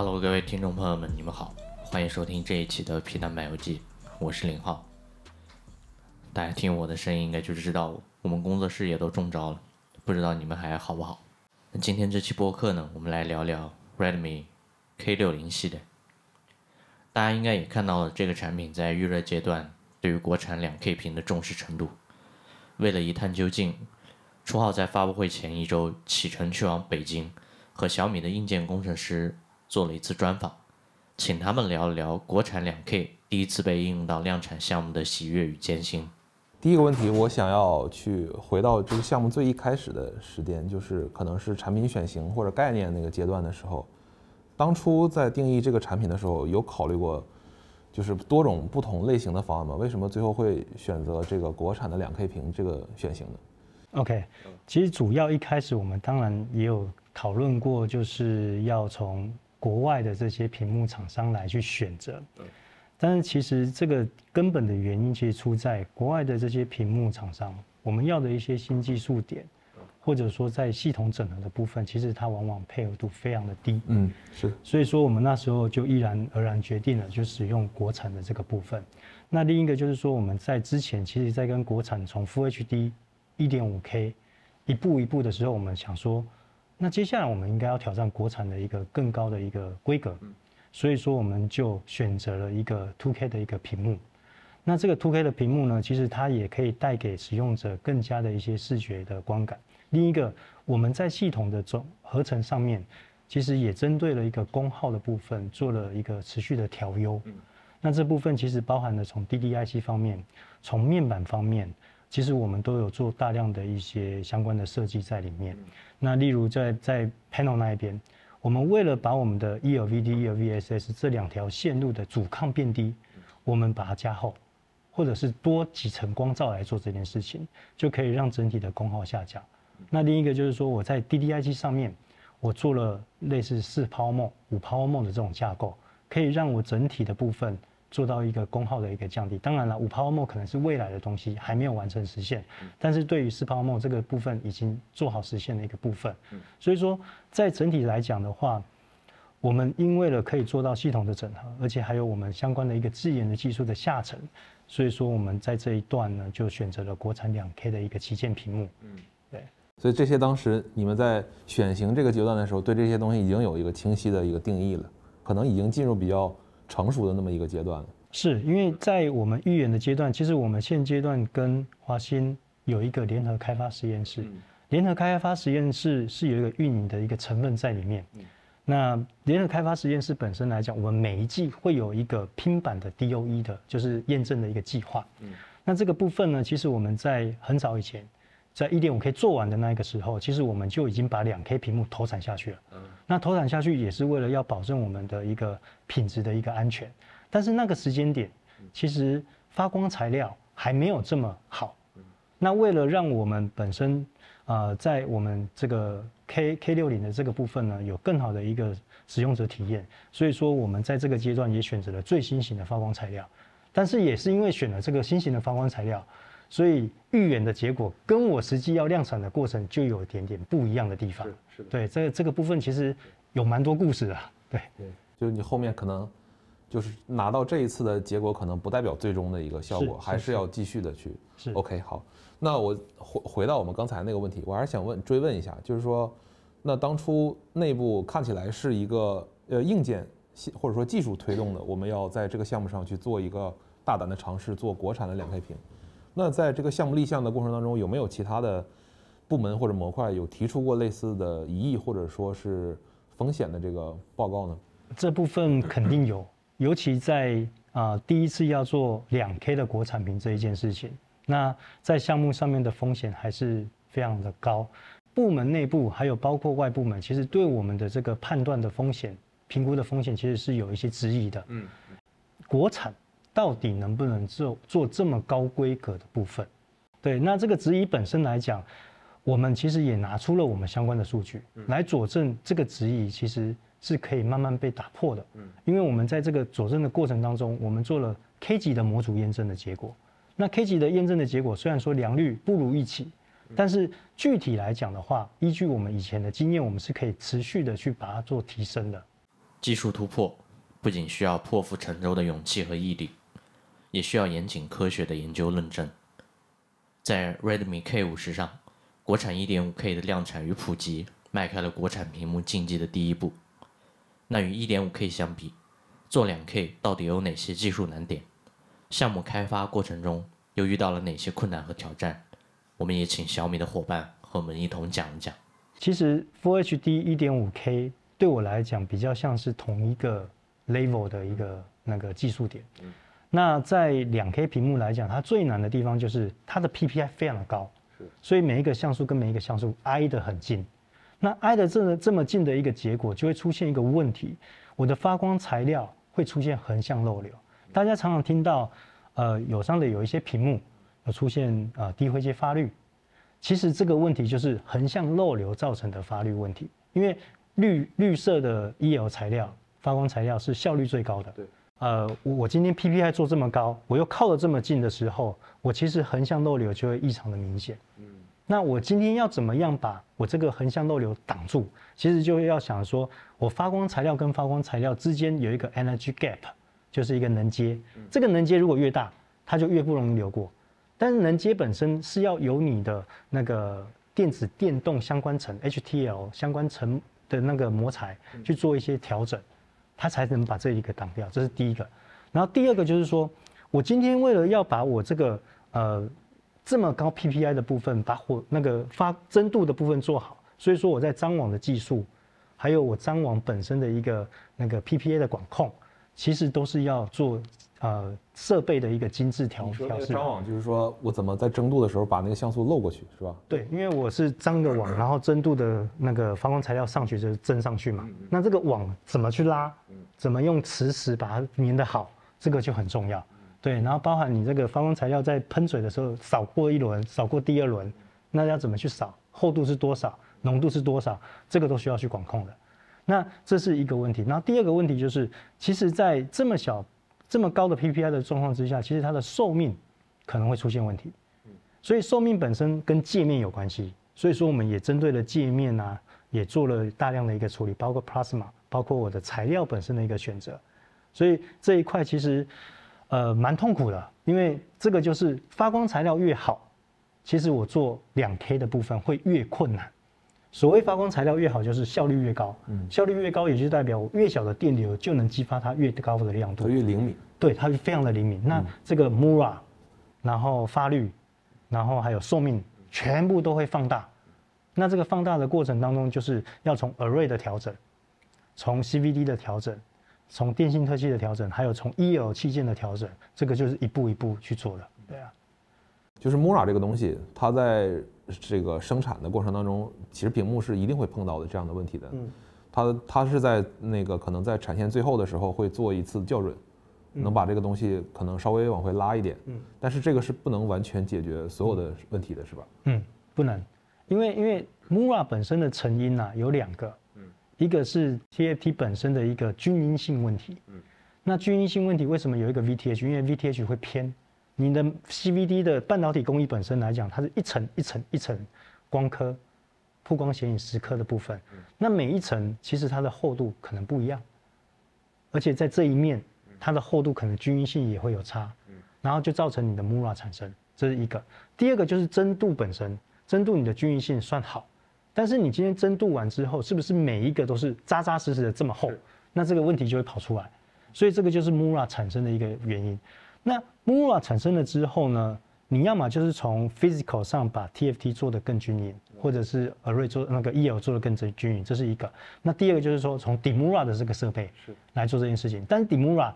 Hello，各位听众朋友们，你们好，欢迎收听这一期的皮蛋漫游记，我是林浩。大家听我的声音，应该就知道我们工作室也都中招了，不知道你们还好不好？那今天这期播客呢，我们来聊聊 Redmi K60 系列。大家应该也看到了这个产品在预热阶段对于国产两 K 屏的重视程度。为了一探究竟，初号在发布会前一周启程去往北京，和小米的硬件工程师做了一次专访，请他们聊一聊国产两 K 第一次被应用到量产项目的喜悦与艰辛。第一个问题，我想要去回到这个项目最一开始的时间，就是可能是产品选型或者概念那个阶段的时候，当初在定义这个产品的时候，有考虑过就是多种不同类型的方案吗？为什么最后会选择这个国产的两 K 屏这个选型呢？OK，其实主要一开始我们当然也有讨论过，就是要从国外的这些屏幕厂商来去选择。但是其实这个根本的原因，其实出在国外的这些屏幕厂商，我们要的一些新技术点，或者说在系统整合的部分，其实它往往配合度非常的低。嗯，是。所以说我们那时候就毅然而然决定了，就使用国产的这个部分。那另一个就是说，我们在之前其实，在跟国产从 Full HD 1.5K 一步一步的时候，我们想说，那接下来我们应该要挑战国产的一个更高的一个规格。所以说，我们就选择了一个 2K 的一个屏幕。那这个 2K 的屏幕呢，其实它也可以带给使用者更加的一些视觉的观感。另一个，我们在系统的总合成上面，其实也针对了一个功耗的部分做了一个持续的调优。那这部分其实包含了从 DDIC 方面，从面板方面，其实我们都有做大量的一些相关的设计在里面。那例如在在 panel 那一边。我们为了把我们的 ELVD、ELVSS 这两条线路的阻抗变低，我们把它加厚，或者是多几层光照来做这件事情，就可以让整体的功耗下降。那另一个就是说，我在 DDIC 上面，我做了类似四 Power Mode、五 Power Mode 的这种架构，可以让我整体的部分。做到一个功耗的一个降低，当然了，五 Power Mode 可能是未来的东西，还没有完成实现。但是对于四 Power Mode 这个部分已经做好实现的一个部分。所以说，在整体来讲的话，我们因为了可以做到系统的整合，而且还有我们相关的一个自研的技术的下沉，所以说我们在这一段呢，就选择了国产两 K 的一个旗舰屏幕。嗯，对。所以这些当时你们在选型这个阶段的时候，对这些东西已经有一个清晰的一个定义了，可能已经进入比较。成熟的那么一个阶段了，是因为在我们预演的阶段，其实我们现阶段跟华新有一个联合开发实验室，联合开发实验室是有一个运营的一个成分在里面。那联合开发实验室本身来讲，我们每一季会有一个拼版的 DOE 的，就是验证的一个计划。那这个部分呢，其实我们在很早以前。在一点五 K 做完的那个时候，其实我们就已经把两 K 屏幕投产下去了。嗯，那投产下去也是为了要保证我们的一个品质的一个安全。但是那个时间点，其实发光材料还没有这么好。那为了让我们本身啊，在我们这个 K K 六零的这个部分呢，有更好的一个使用者体验，所以说我们在这个阶段也选择了最新型的发光材料。但是也是因为选了这个新型的发光材料。所以预演的结果跟我实际要量产的过程就有一点点不一样的地方。是是的。对，这这个部分其实有蛮多故事的。对对，就是你后面可能就是拿到这一次的结果，可能不代表最终的一个效果，还是要继续的去。是。OK，好，那我回回到我们刚才那个问题，我还是想问追问一下，就是说，那当初内部看起来是一个呃硬件或者说技术推动的，我们要在这个项目上去做一个大胆的尝试，做国产的两开屏。那在这个项目立项的过程当中，有没有其他的部门或者模块有提出过类似的疑义或者说是风险的这个报告呢？这部分肯定有，尤其在啊第一次要做两 K 的国产屏这一件事情，那在项目上面的风险还是非常的高。部门内部还有包括外部门，其实对我们的这个判断的风险、评估的风险，其实是有一些质疑的。嗯，国产。到底能不能做做这么高规格的部分？对，那这个质疑本身来讲，我们其实也拿出了我们相关的数据来佐证这个质疑其实是可以慢慢被打破的。嗯，因为我们在这个佐证的过程当中，我们做了 K 级的模组验证的结果。那 K 级的验证的结果虽然说良率不如预期，但是具体来讲的话，依据我们以前的经验，我们是可以持续的去把它做提升的。技术突破不仅需要破釜沉舟的勇气和毅力，也需要严谨科学的研究论证。在 Redmi K 五十上，国产 1.5K 的量产与普及，迈开了国产屏幕竞技的第一步。那与 1.5K 相比，做 2K 到底有哪些技术难点？项目开发过程中又遇到了哪些困难和挑战？我们也请小米的伙伴和我们一同讲一讲。其实 Full HD 1.5K 对我来讲比较像是同一个 level 的一个那个技术点。那在两 K 屏幕来讲，它最难的地方就是它的 PPI 非常的高，所以每一个像素跟每一个像素挨得很近。那挨得这这么近的一个结果，就会出现一个问题，我的发光材料会出现横向漏流。大家常常听到，呃，友商的有一些屏幕有出现呃低灰阶发绿，其实这个问题就是横向漏流造成的发绿问题。因为绿绿色的 EL 材料发光材料是效率最高的。对。呃，我我今天 PPI 做这么高，我又靠得这么近的时候，我其实横向漏流就会异常的明显。嗯。那我今天要怎么样把我这个横向漏流挡住？其实就要想说，我发光材料跟发光材料之间有一个 energy gap，就是一个能阶。这个能阶如果越大，它就越不容易流过。但是能阶本身是要有你的那个电子电动相关层 HTL 相关层的那个膜材去做一些调整，它才能把这一个挡掉。这是第一个。然后第二个就是说，我今天为了要把我这个呃。这么高 PPI 的部分，把火那个发真度的部分做好，所以说我在张网的技术，还有我张网本身的一个那个 PPA 的管控，其实都是要做呃设备的一个精致调调试。张网就是说我怎么在蒸镀的时候把那个像素漏过去，是吧？对，因为我是张个网，然后蒸镀的那个发光材料上去就是蒸上去嘛。那这个网怎么去拉？怎么用磁石把它粘得好？这个就很重要。对，然后包含你这个发光材料在喷水的时候扫过一轮，扫过第二轮，那要怎么去扫？厚度是多少？浓度是多少？这个都需要去管控的。那这是一个问题。那第二个问题就是，其实，在这么小、这么高的 PPI 的状况之下，其实它的寿命可能会出现问题。所以寿命本身跟界面有关系。所以说，我们也针对了界面啊，也做了大量的一个处理，包括 Plasma，包括我的材料本身的一个选择。所以这一块其实。呃，蛮痛苦的，因为这个就是发光材料越好，其实我做两 K 的部分会越困难。所谓发光材料越好，就是效率越高。嗯，效率越高，也就代表我越小的电流就能激发它越高的亮度。它越灵敏。对，它非常的灵敏。那这个 Mura，然后发绿，然后还有寿命，全部都会放大。那这个放大的过程当中，就是要从 Array 的调整，从 CVD 的调整。从电信特性的调整，还有从 EL 器件的调整，这个就是一步一步去做的。对啊，就是 Mura 这个东西，它在这个生产的过程当中，其实屏幕是一定会碰到的这样的问题的。嗯，它它是在那个可能在产线最后的时候会做一次校准，能把这个东西可能稍微往回拉一点。嗯，但是这个是不能完全解决所有的问题的，是吧？嗯，不能，因为因为 Mura 本身的成因呢有两个。一个是 TFT 本身的一个均匀性问题，嗯，那均匀性问题为什么有一个 VTH？因为 VTH 会偏，你的 CVD 的半导体工艺本身来讲，它是一层一层一层光刻，曝光显影蚀刻的部分，那每一层其实它的厚度可能不一样，而且在这一面它的厚度可能均匀性也会有差，然后就造成你的 Mura 产生，这是一个。第二个就是真度本身，真度你的均匀性算好。但是你今天蒸镀完之后，是不是每一个都是扎扎实实的这么厚？那这个问题就会跑出来。所以这个就是 Mura 产生的一个原因。那 Mura 产生了之后呢，你要么就是从 physical 上把 TFT 做得更均匀，或者是 Array 做那个 EL 做得更均均匀，这是一个。那第二个就是说从 Dimura 的这个设备是来做这件事情。但是 Dimura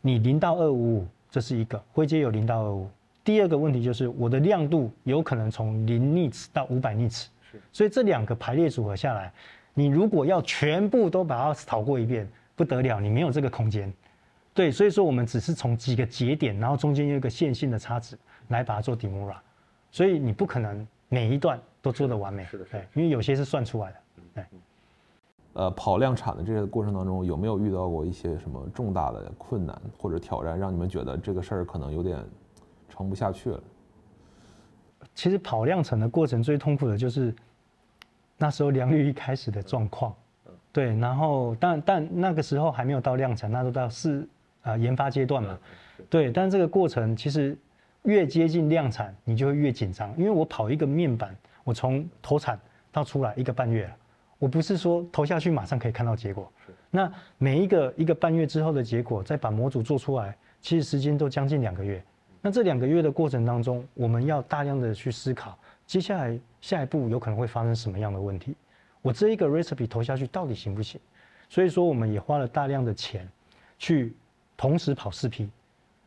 你零到二五五，这是一个灰阶有零到二五。第二个问题就是我的亮度有可能从零 nits 到五百 nits。所以这两个排列组合下来，你如果要全部都把它扫过一遍，不得了，你没有这个空间。对，所以说我们只是从几个节点，然后中间有一个线性的差值来把它做 Demura，所以你不可能每一段都做得完美。是的，对，因为有些是算出来的。对。呃，跑量产的这个过程当中，有没有遇到过一些什么重大的困难或者挑战，让你们觉得这个事儿可能有点撑不下去了？其实跑量产的过程最痛苦的就是那时候良率一开始的状况，对，然后但但那个时候还没有到量产，那都到试啊研发阶段嘛。对，但这个过程其实越接近量产，你就会越紧张，因为我跑一个面板，我从投产到出来一个半月了，我不是说投下去马上可以看到结果。那每一个一个半月之后的结果，再把模组做出来，其实时间都将近两个月。那这两个月的过程当中，我们要大量的去思考，接下来下一步有可能会发生什么样的问题。我这一个 recipe 投下去到底行不行？所以说我们也花了大量的钱，去同时跑四批。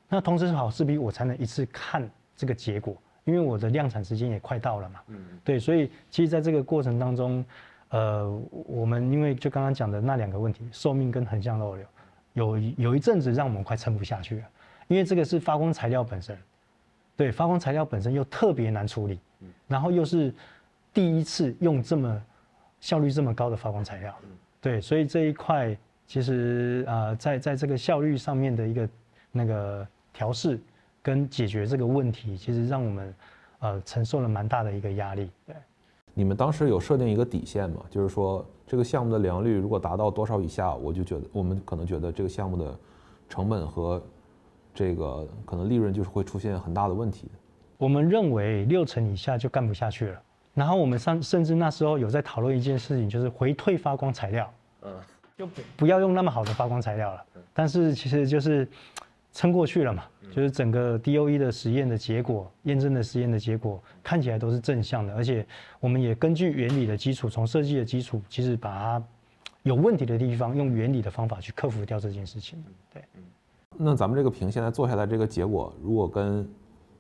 那同时跑四批，我才能一次看这个结果，因为我的量产时间也快到了嘛。嗯。对，所以其实在这个过程当中。呃，我们因为就刚刚讲的那两个问题，寿命跟横向漏流，有有一阵子让我们快撑不下去了，因为这个是发光材料本身，对，发光材料本身又特别难处理，然后又是第一次用这么效率这么高的发光材料，对，所以这一块其实啊，在在这个效率上面的一个那个调试跟解决这个问题，其实让我们呃承受了蛮大的一个压力，对。你们当时有设定一个底线吗？就是说，这个项目的良率如果达到多少以下，我就觉得我们可能觉得这个项目的成本和这个可能利润就是会出现很大的问题。我们认为六成以下就干不下去了。然后我们上甚至那时候有在讨论一件事情，就是回退发光材料，嗯，就不要用那么好的发光材料了。但是其实就是撑过去了嘛。就是整个 DOE 的实验的结果，验证的实验的结果看起来都是正向的，而且我们也根据原理的基础，从设计的基础，其实把它有问题的地方，用原理的方法去克服掉这件事情。对，那咱们这个屏现在做下来这个结果，如果跟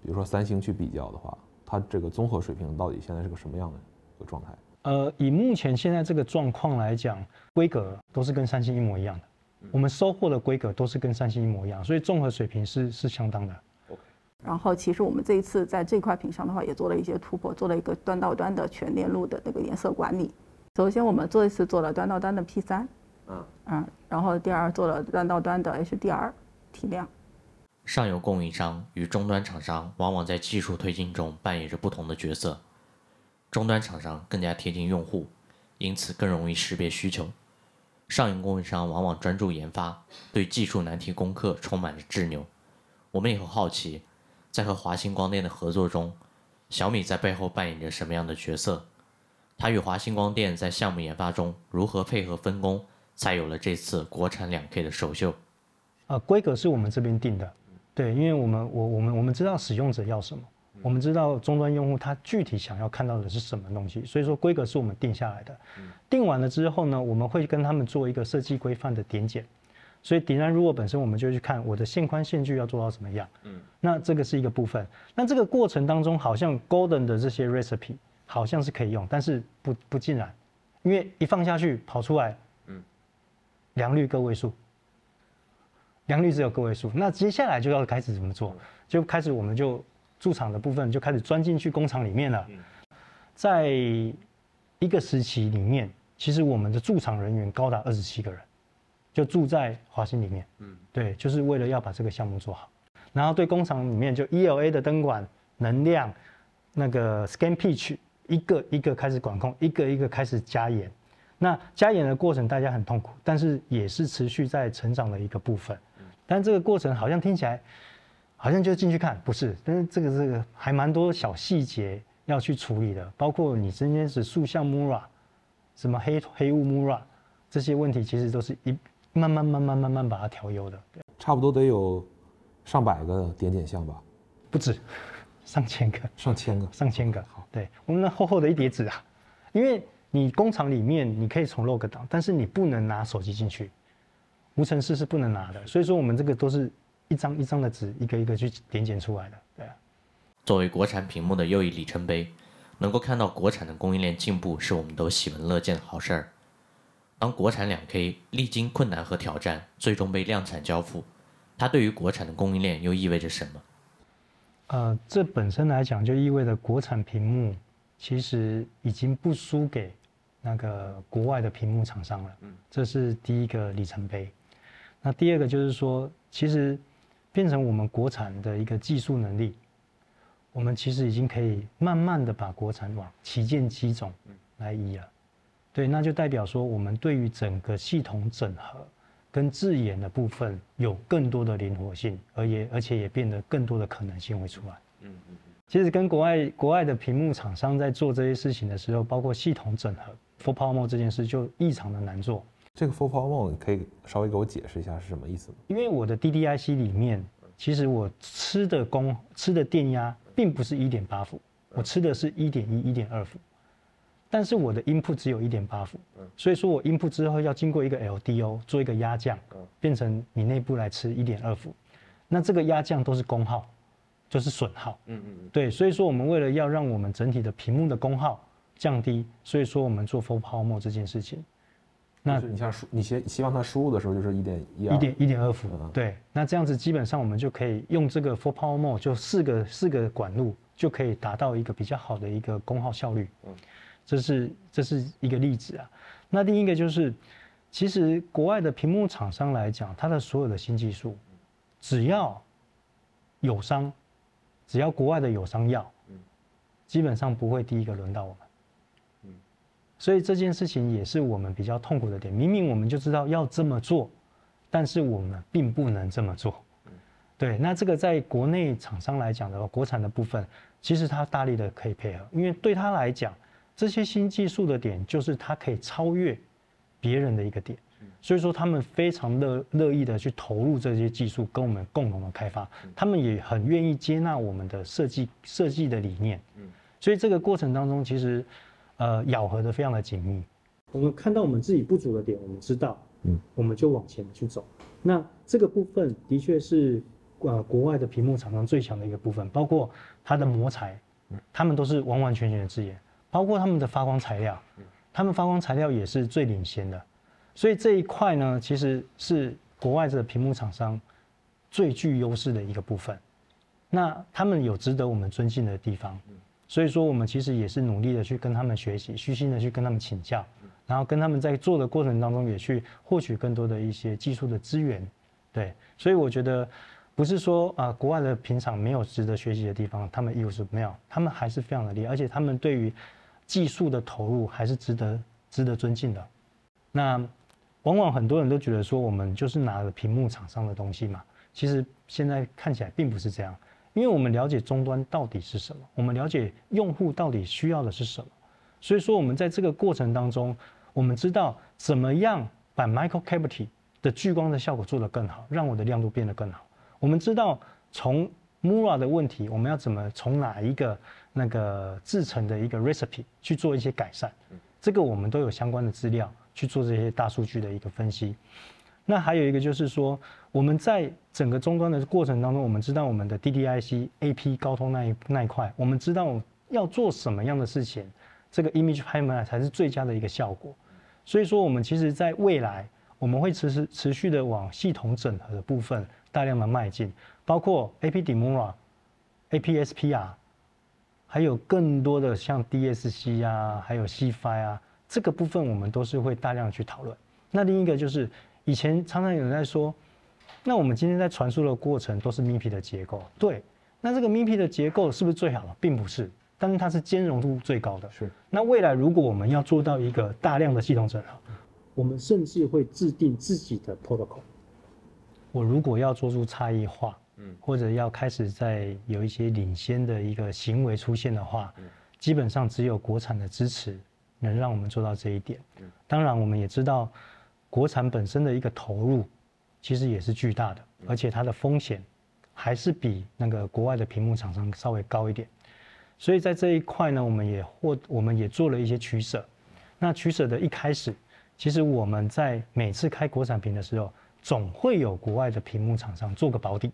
比如说三星去比较的话，它这个综合水平到底现在是个什么样的一个状态？呃，以目前现在这个状况来讲，规格都是跟三星一模一样的。我们收获的规格都是跟三星一模一样，所以综合水平是是相当的。OK。然后其实我们这一次在这块屏上的话，也做了一些突破，做了一个端到端的全链路的那个颜色管理。首先我们这一次做了端到端的 P 三，嗯嗯，然后第二做了端到端的 HDR 提亮。上游供应商与终端厂商往往在技术推进中扮演着不同的角色，终端厂商更加贴近用户，因此更容易识别需求。上游供应商往往专注研发，对技术难题攻克充满着执拗。我们也很好奇，在和华星光电的合作中，小米在背后扮演着什么样的角色？它与华星光电在项目研发中如何配合分工，才有了这次国产两 K 的首秀？啊，规格是我们这边定的，对，因为我们我我们我们知道使用者要什么。我们知道终端用户他具体想要看到的是什么东西，所以说规格是我们定下来的。定完了之后呢，我们会跟他们做一个设计规范的点检。所以点燃如果本身我们就去看我的线宽线距要做到什么样。嗯，那这个是一个部分。那这个过程当中，好像 Golden 的这些 recipe 好像是可以用，但是不不尽然，因为一放下去跑出来，嗯，良率个位数，良率只有个位数。那接下来就要开始怎么做？就开始我们就。驻场的部分就开始钻进去工厂里面了，在一个时期里面，其实我们的驻场人员高达二十七个人，就住在华星里面。嗯，对，就是为了要把这个项目做好。然后对工厂里面就 ELA 的灯管、能量、那个 Scan Pitch 一个一个开始管控，一个一个开始加严。那加严的过程大家很痛苦，但是也是持续在成长的一个部分。但这个过程好像听起来。好像就进去看，不是，但是这个这个还蛮多小细节要去处理的，包括你今天是塑像 Mura，什么黑黑雾 Mura，这些问题其实都是一慢慢慢慢慢慢把它调优的。差不多得有上百个点点像吧？不止，上千个。上千个。上千个。好，对我们那厚厚的一叠纸啊，因为你工厂里面你可以重 log 档，但是你不能拿手机进去，无尘室是不能拿的，所以说我们这个都是。一张一张的纸，一个一个去点检出来的。对啊，作为国产屏幕的又一里程碑，能够看到国产的供应链进步，是我们都喜闻乐见的好事儿。当国产两 K 历经困难和挑战，最终被量产交付，它对于国产的供应链又意味着什么？呃，这本身来讲，就意味着国产屏幕其实已经不输给那个国外的屏幕厂商了。嗯，这是第一个里程碑。那第二个就是说，其实。变成我们国产的一个技术能力，我们其实已经可以慢慢的把国产往旗舰机种来移了。对，那就代表说我们对于整个系统整合跟自研的部分有更多的灵活性，而也而且也变得更多的可能性会出来。嗯嗯。其实跟国外国外的屏幕厂商在做这些事情的时候，包括系统整合 f o r p o m o 这件事就异常的难做。这个 f o r Power Mode 可以稍微给我解释一下是什么意思吗？因为我的 DDIC 里面，其实我吃的功吃的电压并不是一点八伏，我吃的是一点一、一点二伏。但是我的 input 只有一点八伏，所以说我 input 之后要经过一个 LDO 做一个压降，变成你内部来吃一点二伏，那这个压降都是功耗，就是损耗。嗯嗯嗯。对，所以说我们为了要让我们整体的屏幕的功耗降低，所以说我们做 full power mode 这件事情。那你像输，你希希望它输入的时候就是一点一一点一点二伏。对，那这样子基本上我们就可以用这个 full power mode 就四个四个管路就可以达到一个比较好的一个功耗效率。嗯。这是这是一个例子啊，那另一个就是，其实国外的屏幕厂商来讲，它的所有的新技术，只要友商，只要国外的友商要，基本上不会第一个轮到我们。所以这件事情也是我们比较痛苦的点。明明我们就知道要这么做，但是我们并不能这么做。对，那这个在国内厂商来讲的话，国产的部分，其实他大力的可以配合，因为对他来讲。这些新技术的点，就是它可以超越别人的一个点，所以说他们非常乐乐意的去投入这些技术，跟我们共同的开发，他们也很愿意接纳我们的设计设计的理念，所以这个过程当中，其实呃咬合的非常的紧密。我们看到我们自己不足的点，我们知道，嗯，我们就往前去走。那这个部分的确是呃国外的屏幕厂商最强的一个部分，包括它的膜材，他们都是完完全全的自研。包括他们的发光材料，他们发光材料也是最领先的，所以这一块呢，其实是国外的屏幕厂商最具优势的一个部分。那他们有值得我们尊敬的地方，所以说我们其实也是努力的去跟他们学习，虚心的去跟他们请教，然后跟他们在做的过程当中也去获取更多的一些技术的资源。对，所以我觉得。不是说啊，国外的平厂没有值得学习的地方，他们又是没有，他们还是非常的厉害，而且他们对于技术的投入还是值得值得尊敬的。那往往很多人都觉得说，我们就是拿了屏幕厂商的东西嘛，其实现在看起来并不是这样，因为我们了解终端到底是什么，我们了解用户到底需要的是什么，所以说我们在这个过程当中，我们知道怎么样把 micro cavity 的聚光的效果做得更好，让我的亮度变得更好。我们知道从 Mura 的问题，我们要怎么从哪一个那个制成的一个 recipe 去做一些改善，这个我们都有相关的资料去做这些大数据的一个分析。那还有一个就是说，我们在整个终端的过程当中，我们知道我们的 DDIC AP 高通那一那一块，我们知道要做什么样的事情，这个 image pipeline 才是最佳的一个效果。所以说，我们其实在未来，我们会持持持续的往系统整合的部分。大量的迈进，包括 AP Demura、APSPR，还有更多的像 DSC 啊，还有 CFI 啊，这个部分我们都是会大量去讨论。那另一个就是，以前常常有人在说，那我们今天在传输的过程都是 MIPI 的结构，对，那这个 MIPI 的结构是不是最好的？并不是，但是它是兼容度最高的。是。那未来如果我们要做到一个大量的系统整合，我们甚至会制定自己的 protocol。我如果要做出差异化，嗯，或者要开始在有一些领先的一个行为出现的话，嗯，基本上只有国产的支持能让我们做到这一点。嗯，当然我们也知道，国产本身的一个投入其实也是巨大的，而且它的风险还是比那个国外的屏幕厂商稍微高一点。所以在这一块呢，我们也获我们也做了一些取舍。那取舍的一开始，其实我们在每次开国产屏的时候。总会有国外的屏幕厂商做个保底，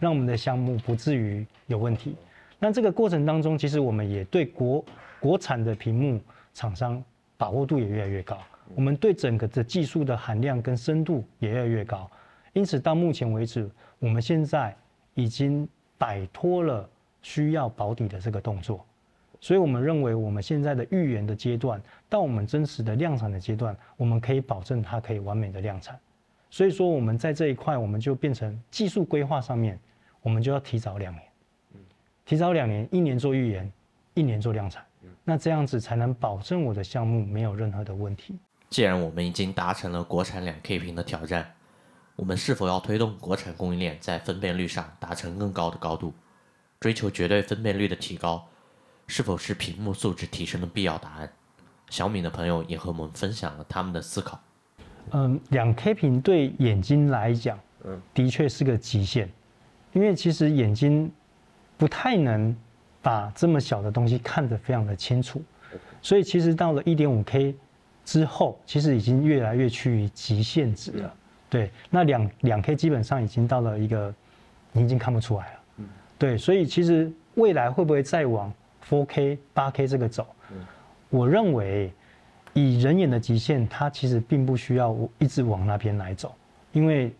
让我们的项目不至于有问题。那这个过程当中，其实我们也对国国产的屏幕厂商把握度也越来越高，我们对整个的技术的含量跟深度也越来越高。因此到目前为止，我们现在已经摆脱了需要保底的这个动作，所以我们认为我们现在的预言的阶段到我们真实的量产的阶段，我们可以保证它可以完美的量产。所以说，我们在这一块，我们就变成技术规划上面，我们就要提早两年，提早两年，一年做预言，一年做量产，那这样子才能保证我的项目没有任何的问题。既然我们已经达成了国产两 K 屏的挑战，我们是否要推动国产供应链在分辨率上达成更高的高度，追求绝对分辨率的提高，是否是屏幕素质提升的必要答案？小米的朋友也和我们分享了他们的思考。嗯，两 K 屏对眼睛来讲，嗯，的确是个极限，因为其实眼睛不太能把这么小的东西看得非常的清楚，所以其实到了一点五 K 之后，其实已经越来越趋于极限值了。对，那两两 K 基本上已经到了一个你已经看不出来了。嗯，对，所以其实未来会不会再往 4K、8K 这个走？我认为。以人眼的极限，它其实并不需要一直往那边来走，因为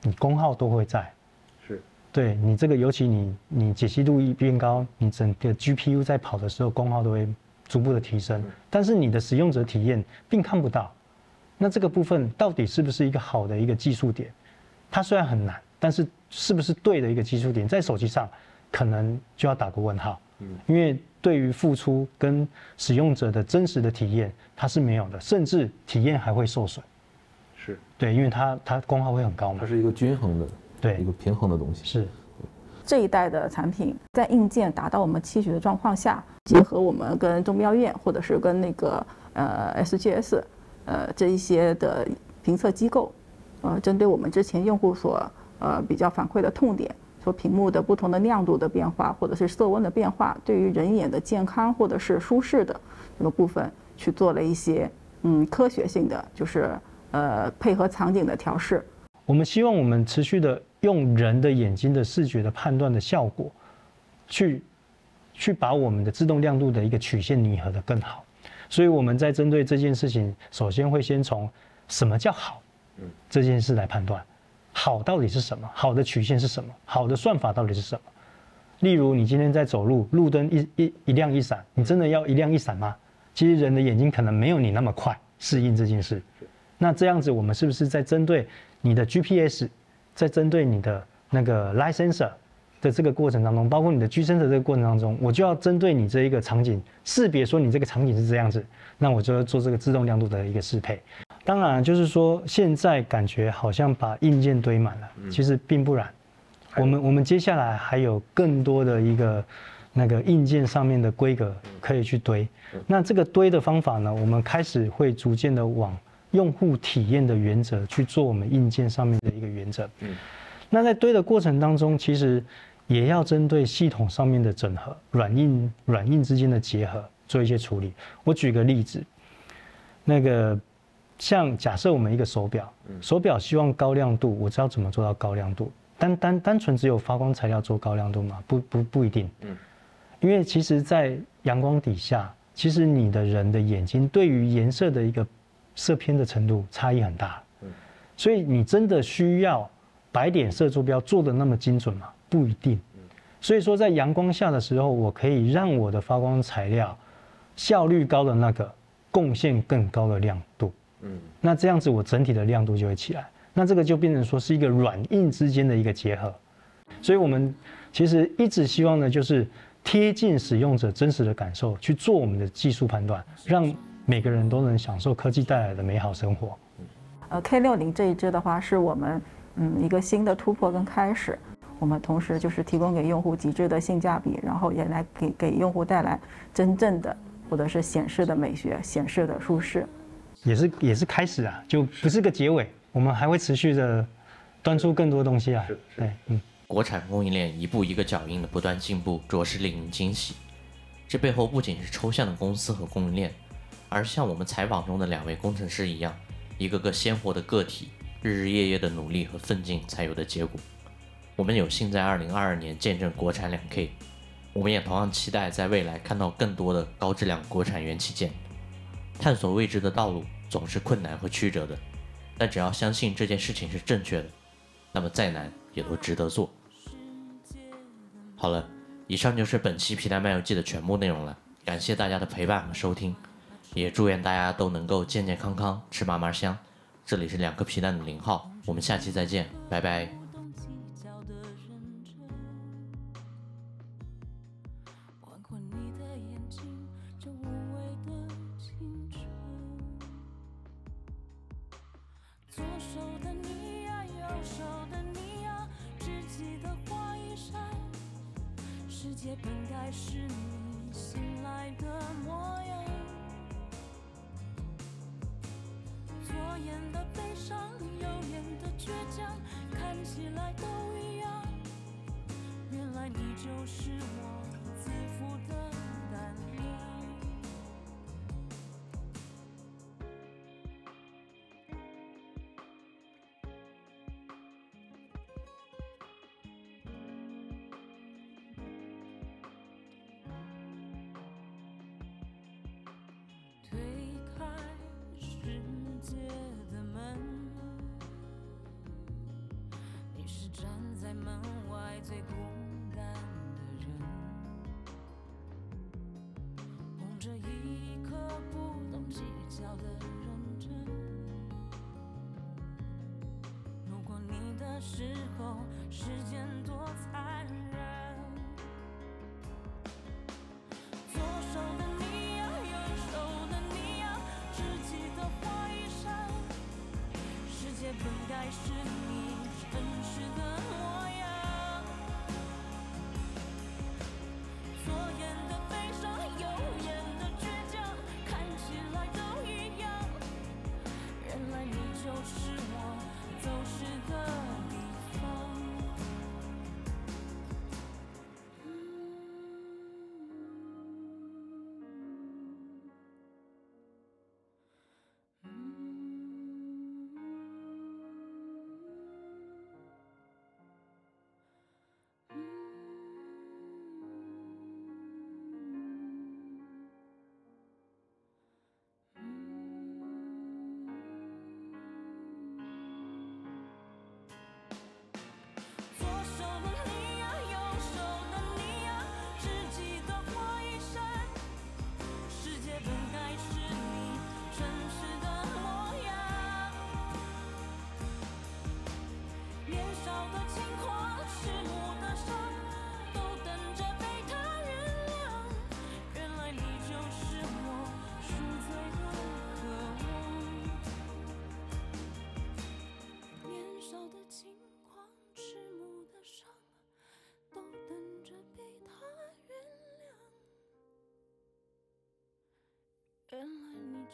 你功耗都会在，是对你这个，尤其你你解析度一变高，你整个 GPU 在跑的时候功耗都会逐步的提升，但是你的使用者体验并看不到。那这个部分到底是不是一个好的一个技术点？它虽然很难，但是是不是对的一个技术点，在手机上可能就要打个问号。嗯，因为。对于付出跟使用者的真实的体验，它是没有的，甚至体验还会受损。是对，因为它它功耗会很高嘛。它是一个均衡的，对一个平衡的东西。是这一代的产品，在硬件达到我们期许的状况下，结合我们跟中标院或者是跟那个呃 SGS 呃这一些的评测机构，呃，针对我们之前用户所呃比较反馈的痛点。说屏幕的不同的亮度的变化，或者是色温的变化，对于人眼的健康或者是舒适的这个部分，去做了一些嗯科学性的，就是呃配合场景的调试。我们希望我们持续的用人的眼睛的视觉的判断的效果，去去把我们的自动亮度的一个曲线拟合的更好。所以我们在针对这件事情，首先会先从什么叫好这件事来判断。好到底是什么？好的曲线是什么？好的算法到底是什么？例如，你今天在走路，路灯一一一亮一闪，你真的要一亮一闪吗？其实人的眼睛可能没有你那么快适应这件事。那这样子，我们是不是在针对你的 GPS，在针对你的那个 license 的这个过程当中，包括你的居身的这个过程当中，我就要针对你这一个场景识别，说你这个场景是这样子，那我就要做这个自动亮度的一个适配。当然，就是说，现在感觉好像把硬件堆满了，其实并不然。我们我们接下来还有更多的一个那个硬件上面的规格可以去堆。那这个堆的方法呢，我们开始会逐渐的往用户体验的原则去做我们硬件上面的一个原则。嗯那在堆的过程当中，其实也要针对系统上面的整合，软硬软硬之间的结合做一些处理。我举个例子，那个。像假设我们一个手表，手表希望高亮度，我知道怎么做到高亮度。单单单纯只有发光材料做高亮度吗？不不不一定。嗯，因为其实，在阳光底下，其实你的人的眼睛对于颜色的一个色偏的程度差异很大。嗯，所以你真的需要白点色坐标做的那么精准吗？不一定。所以说在阳光下的时候，我可以让我的发光材料效率高的那个贡献更高的亮度。嗯，那这样子我整体的亮度就会起来，那这个就变成说是一个软硬之间的一个结合，所以我们其实一直希望呢，就是贴近使用者真实的感受去做我们的技术判断，让每个人都能享受科技带来的美好生活。呃，K 六零这一支的话，是我们嗯一个新的突破跟开始，我们同时就是提供给用户极致的性价比，然后也来给给用户带来真正的或者是显示的美学、显示的舒适。也是也是开始啊，就不是个结尾，我们还会持续的端出更多东西啊。对，嗯。国产供应链一步一个脚印的不断进步，着实令人惊喜。这背后不仅是抽象的公司和供应链，而像我们采访中的两位工程师一样，一个个鲜活的个体，日日夜夜的努力和奋进才有的结果。我们有幸在2022年见证国产两 K，我们也同样期待在未来看到更多的高质量国产元器件。探索未知的道路总是困难和曲折的，但只要相信这件事情是正确的，那么再难也都值得做。好了，以上就是本期皮蛋漫游记的全部内容了，感谢大家的陪伴和收听，也祝愿大家都能够健健康康，吃嘛嘛香。这里是两颗皮蛋的零号，我们下期再见，拜拜。门外最孤单的人，捧着一颗不懂计较的认真。如果你的时候，时间多残忍。左手的你呀，右手的你呀，只记得花一双世界本该是你真实的我。